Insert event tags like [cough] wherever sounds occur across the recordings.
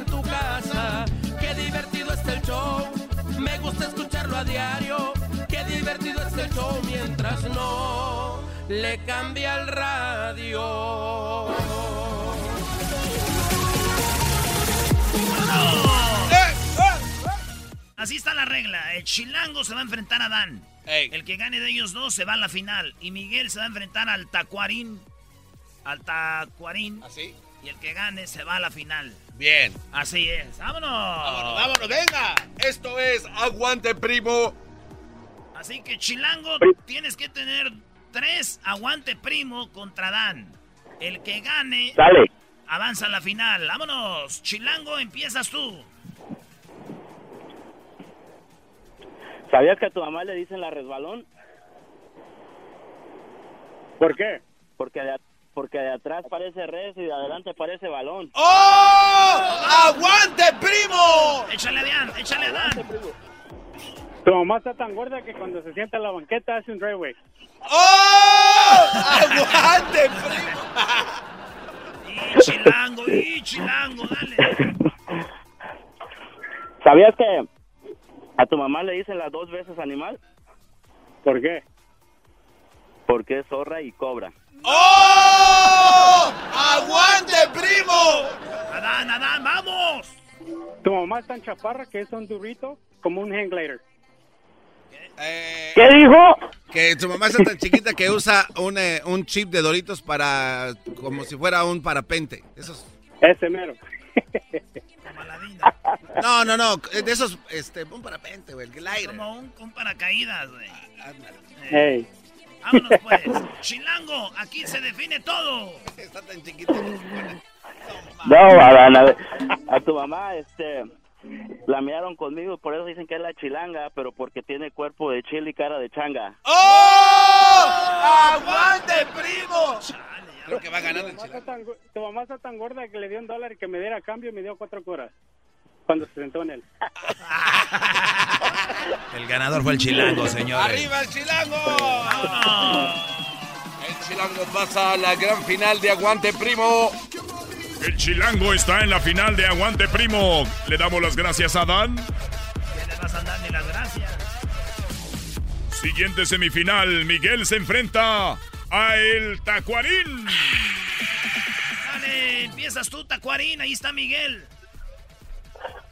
En tu casa. Qué divertido está el show. Me gusta escucharlo a diario. Qué divertido está el show mientras no le cambia el radio. Así está la regla. El chilango se va a enfrentar a Dan. El que gane de ellos dos se va a la final. Y Miguel se va a enfrentar al Tacuarín. Al Tacuarín. ¿Así? Y el que gane se va a la final. Bien. Así es. ¡Vámonos! Vámonos, vámonos, venga. Esto es Aguante Primo. Así que Chilango, tienes que tener tres aguante primo contra Dan. El que gane Dale. avanza a la final. ¡Vámonos! Chilango, empiezas tú. ¿Sabías que a tu mamá le dicen la resbalón? ¿Por qué? Porque de, porque de atrás parece res y de adelante parece balón. ¡Oh! ¡Aguante Primo! Échale a Dan, échale a Dan. Tu mamá está tan gorda que cuando se sienta en la banqueta hace un driveway. ¡Oh! ¡Aguante Primo! Y Chilango, y Chilango, dale. ¿Sabías que a tu mamá le dicen las dos veces animal? ¿Por qué? Porque es zorra y cobra. ¡Oh! ¡Aguante Primo! Adán, Adán, vamos. Tu mamá es tan chaparra que es un durito como un hang glider. Eh, ¿Qué dijo? que tu mamá está tan chiquita que usa un, eh, un chip de Doritos para como si fuera un parapente. Esos. Ese mero. [laughs] No, no, no. De esos, este, un parapente, güey, el glider. Como un, un paracaídas, güey. Hey. Vámonos pues. Chilango, aquí se define todo. [laughs] Está tan chiquita. No, a, a tu mamá, este, la miraron conmigo, por eso dicen que es la chilanga, pero porque tiene cuerpo de chile y cara de changa. ¡Oh! ¡Aguante Primo! Creo que va ganando el Tu mamá, chilango. está tan, go- tu mamá está tan gorda que le dio un dólar y que me diera a cambio y me dio cuatro coras. Cuando se sentó en él. [laughs] El ganador fue el chilango, señores. ¡Arriba el chilango! El chilango pasa a la gran final de Aguante Primo. El chilango está en la final de Aguante Primo. Le damos las gracias a Dan. ¿Qué le vas a dar ni las gracias? Siguiente semifinal, Miguel se enfrenta a el Tacuarín. Dale, empiezas tú, Tacuarín. Ahí está Miguel.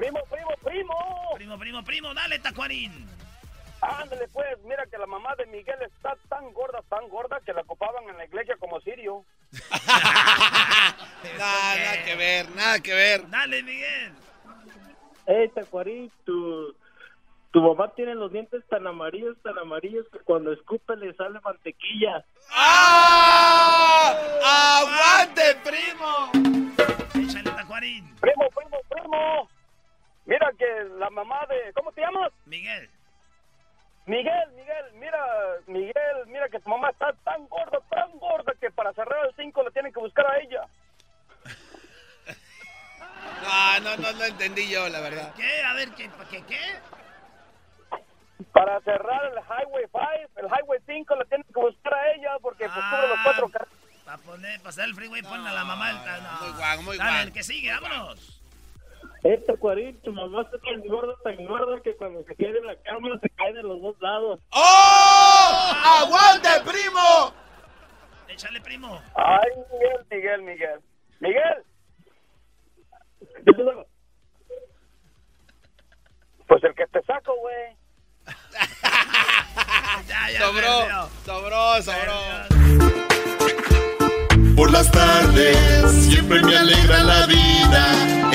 Primo, primo, primo. Primo, primo, primo. Dale, Tacuarín. Ándale pues, mira que la mamá de Miguel está tan gorda, tan gorda que la ocupaban en la iglesia como sirio. [laughs] Nada, nada que ver, nada que ver. Dale, Miguel. Ey, Tacuarín, tu, tu mamá tiene los dientes tan amarillos, tan amarillos que cuando escupe le sale mantequilla. ¡Ah! ¡Aguante Primo! La mamá de... ¿Cómo te llamas? Miguel. Miguel, Miguel, mira, Miguel, mira que tu mamá está tan gorda, tan gorda que para cerrar el 5 le tienen que buscar a ella. No, [laughs] no, no, no entendí yo, la verdad. ¿Qué? A ver, ¿qué? ¿Qué? ¿Qué? Para cerrar el Highway 5, el Highway 5 le tienen que buscar a ella porque pues, cubre los cuatro carros. Para poner, pasar el freeway, ponle a la mamá del ta- no. Muy guapo, muy guapo. el que sigue, vámonos. Este cuarito, tu mamá está tan gorda, tan gorda que cuando se quede en la cama se cae de los dos lados. ¡Oh! ¡Aguante, primo! Échale, primo. Ay, Miguel, Miguel, Miguel. Miguel. Pues el que te saco, güey. [laughs] sobró, sobró, sobró. Por las tardes siempre me alegra la vida.